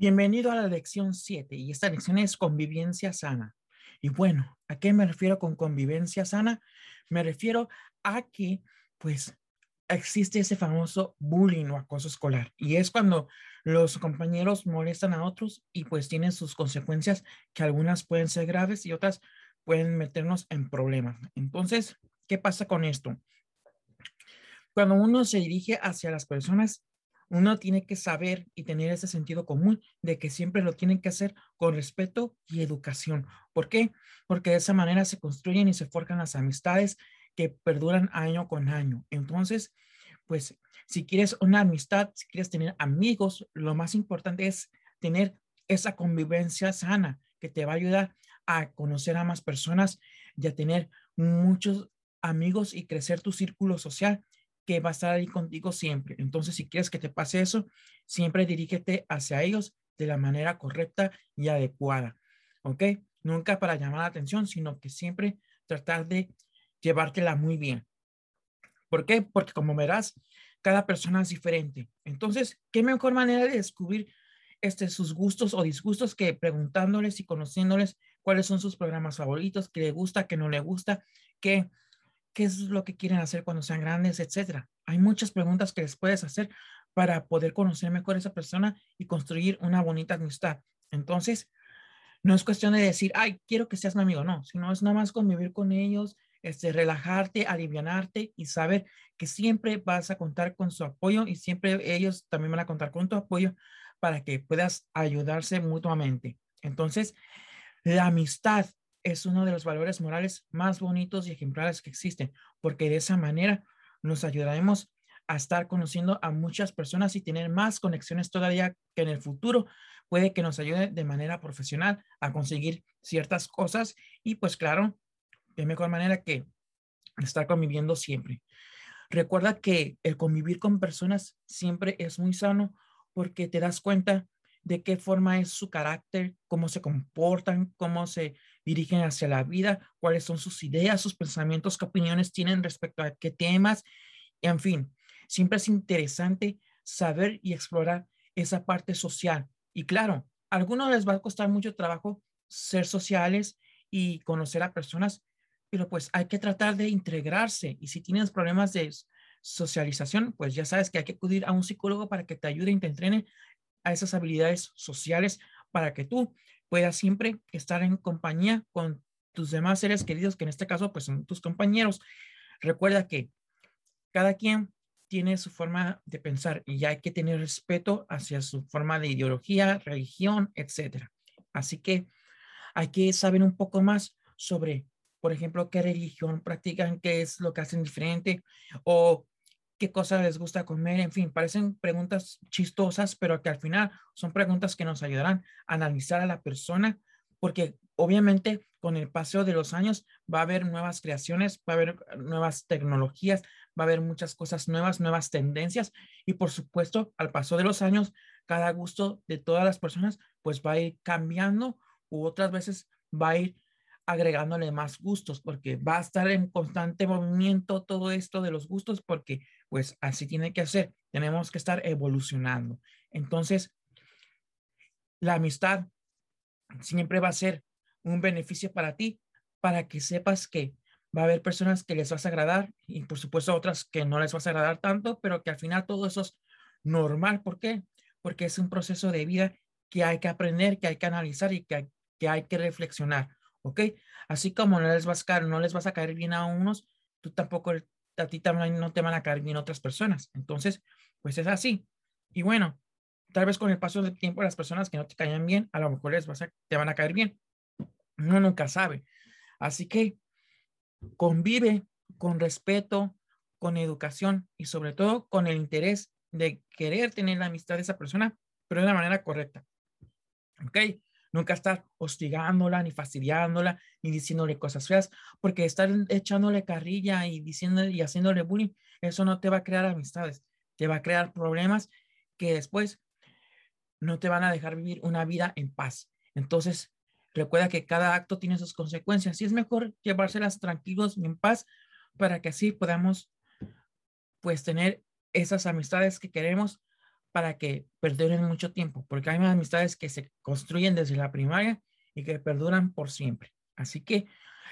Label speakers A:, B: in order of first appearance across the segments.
A: Bienvenido a la lección 7 y esta lección es convivencia sana. Y bueno, ¿a qué me refiero con convivencia sana? Me refiero a que pues existe ese famoso bullying o acoso escolar y es cuando los compañeros molestan a otros y pues tienen sus consecuencias que algunas pueden ser graves y otras pueden meternos en problemas. Entonces, ¿qué pasa con esto? Cuando uno se dirige hacia las personas uno tiene que saber y tener ese sentido común de que siempre lo tienen que hacer con respeto y educación. ¿Por qué? Porque de esa manera se construyen y se forjan las amistades que perduran año con año. Entonces, pues si quieres una amistad, si quieres tener amigos, lo más importante es tener esa convivencia sana que te va a ayudar a conocer a más personas y a tener muchos amigos y crecer tu círculo social que va a estar ahí contigo siempre. Entonces, si quieres que te pase eso, siempre dirígete hacia ellos de la manera correcta y adecuada. ¿Ok? Nunca para llamar la atención, sino que siempre tratar de llevártela muy bien. ¿Por qué? Porque como verás, cada persona es diferente. Entonces, ¿qué mejor manera de descubrir este, sus gustos o disgustos que preguntándoles y conociéndoles cuáles son sus programas favoritos, qué le gusta, qué no le gusta, qué qué es lo que quieren hacer cuando sean grandes, etcétera. Hay muchas preguntas que les puedes hacer para poder conocer mejor a esa persona y construir una bonita amistad. Entonces, no es cuestión de decir, ay, quiero que seas mi amigo, no, sino es nada más convivir con ellos, este, relajarte, alivianarte y saber que siempre vas a contar con su apoyo y siempre ellos también van a contar con tu apoyo para que puedas ayudarse mutuamente. Entonces, la amistad es uno de los valores morales más bonitos y ejemplares que existen, porque de esa manera nos ayudaremos a estar conociendo a muchas personas y tener más conexiones todavía que en el futuro puede que nos ayude de manera profesional a conseguir ciertas cosas y pues claro, de mejor manera que estar conviviendo siempre. Recuerda que el convivir con personas siempre es muy sano porque te das cuenta de qué forma es su carácter, cómo se comportan, cómo se dirigen hacia la vida, cuáles son sus ideas, sus pensamientos, qué opiniones tienen respecto a qué temas. En fin, siempre es interesante saber y explorar esa parte social. Y claro, a algunos les va a costar mucho trabajo ser sociales y conocer a personas, pero pues hay que tratar de integrarse. Y si tienes problemas de socialización, pues ya sabes que hay que acudir a un psicólogo para que te ayude y te entrene a esas habilidades sociales para que tú puedas siempre estar en compañía con tus demás seres queridos, que en este caso pues son tus compañeros. Recuerda que cada quien tiene su forma de pensar y hay que tener respeto hacia su forma de ideología, religión, etcétera. Así que hay que saber un poco más sobre, por ejemplo, qué religión practican, qué es lo que hacen diferente o qué cosas les gusta comer, en fin, parecen preguntas chistosas, pero que al final son preguntas que nos ayudarán a analizar a la persona, porque obviamente con el paso de los años va a haber nuevas creaciones, va a haber nuevas tecnologías, va a haber muchas cosas nuevas, nuevas tendencias y por supuesto al paso de los años cada gusto de todas las personas pues va a ir cambiando u otras veces va a ir agregándole más gustos porque va a estar en constante movimiento todo esto de los gustos porque pues así tiene que ser. Tenemos que estar evolucionando. Entonces, la amistad siempre va a ser un beneficio para ti, para que sepas que va a haber personas que les vas a agradar y por supuesto otras que no les vas a agradar tanto, pero que al final todo eso es normal. ¿Por qué? Porque es un proceso de vida que hay que aprender, que hay que analizar y que hay que, hay que reflexionar. ¿Ok? Así como no les, vas a caer, no les vas a caer bien a unos, tú tampoco a ti también no te van a caer bien otras personas. Entonces, pues es así. Y bueno, tal vez con el paso del tiempo las personas que no te caen bien, a lo mejor les vas a, te van a caer bien. Uno nunca sabe. Así que convive con respeto, con educación y sobre todo con el interés de querer tener la amistad de esa persona, pero de la manera correcta. ¿Ok? Nunca estar hostigándola, ni fastidiándola, ni diciéndole cosas feas, porque estar echándole carrilla y diciéndole y haciéndole bullying, eso no te va a crear amistades, te va a crear problemas que después no te van a dejar vivir una vida en paz. Entonces, recuerda que cada acto tiene sus consecuencias y es mejor llevárselas tranquilos y en paz para que así podamos pues tener esas amistades que queremos para que perduren mucho tiempo, porque hay amistades que se construyen desde la primaria y que perduran por siempre. Así que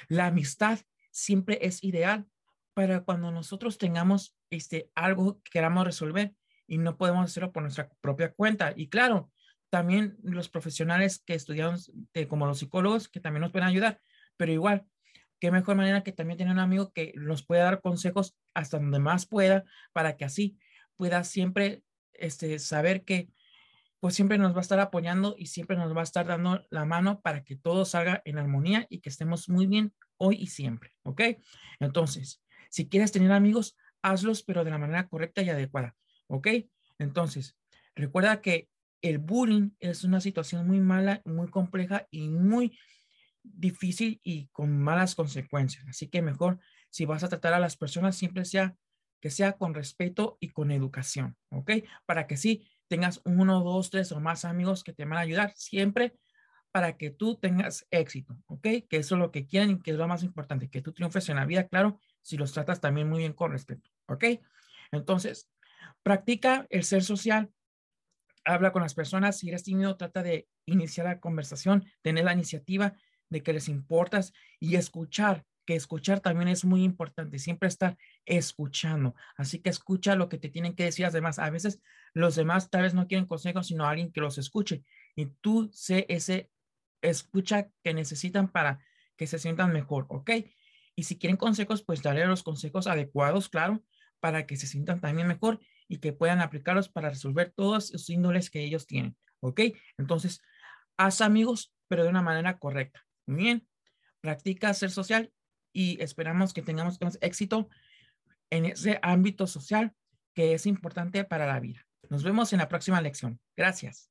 A: la amistad siempre es ideal para cuando nosotros tengamos este, algo que queramos resolver y no podemos hacerlo por nuestra propia cuenta. Y claro, también los profesionales que estudiamos, eh, como los psicólogos, que también nos pueden ayudar, pero igual, qué mejor manera que también tener un amigo que nos pueda dar consejos hasta donde más pueda, para que así pueda siempre este, saber que pues siempre nos va a estar apoyando y siempre nos va a estar dando la mano para que todo salga en armonía y que estemos muy bien hoy y siempre, ¿ok? Entonces, si quieres tener amigos, hazlos, pero de la manera correcta y adecuada, ¿ok? Entonces, recuerda que el bullying es una situación muy mala, muy compleja y muy difícil y con malas consecuencias. Así que mejor si vas a tratar a las personas, siempre sea que sea con respeto y con educación, ¿ok? Para que sí tengas uno, dos, tres o más amigos que te van a ayudar siempre para que tú tengas éxito, ¿ok? Que eso es lo que quieren y que es lo más importante, que tú triunfes en la vida, claro, si los tratas también muy bien con respeto, ¿ok? Entonces, practica el ser social, habla con las personas, si eres tímido, trata de iniciar la conversación, tener la iniciativa de que les importas y escuchar, que escuchar también es muy importante, siempre estar escuchando. Así que escucha lo que te tienen que decir las demás. A veces los demás tal vez no quieren consejos, sino alguien que los escuche. Y tú sé ese escucha que necesitan para que se sientan mejor, ¿ok? Y si quieren consejos, pues daré los consejos adecuados, claro, para que se sientan también mejor y que puedan aplicarlos para resolver todos los índoles que ellos tienen, ¿ok? Entonces, haz amigos, pero de una manera correcta. Bien, practica ser social y esperamos que tengamos éxito en ese ámbito social que es importante para la vida. Nos vemos en la próxima lección. Gracias.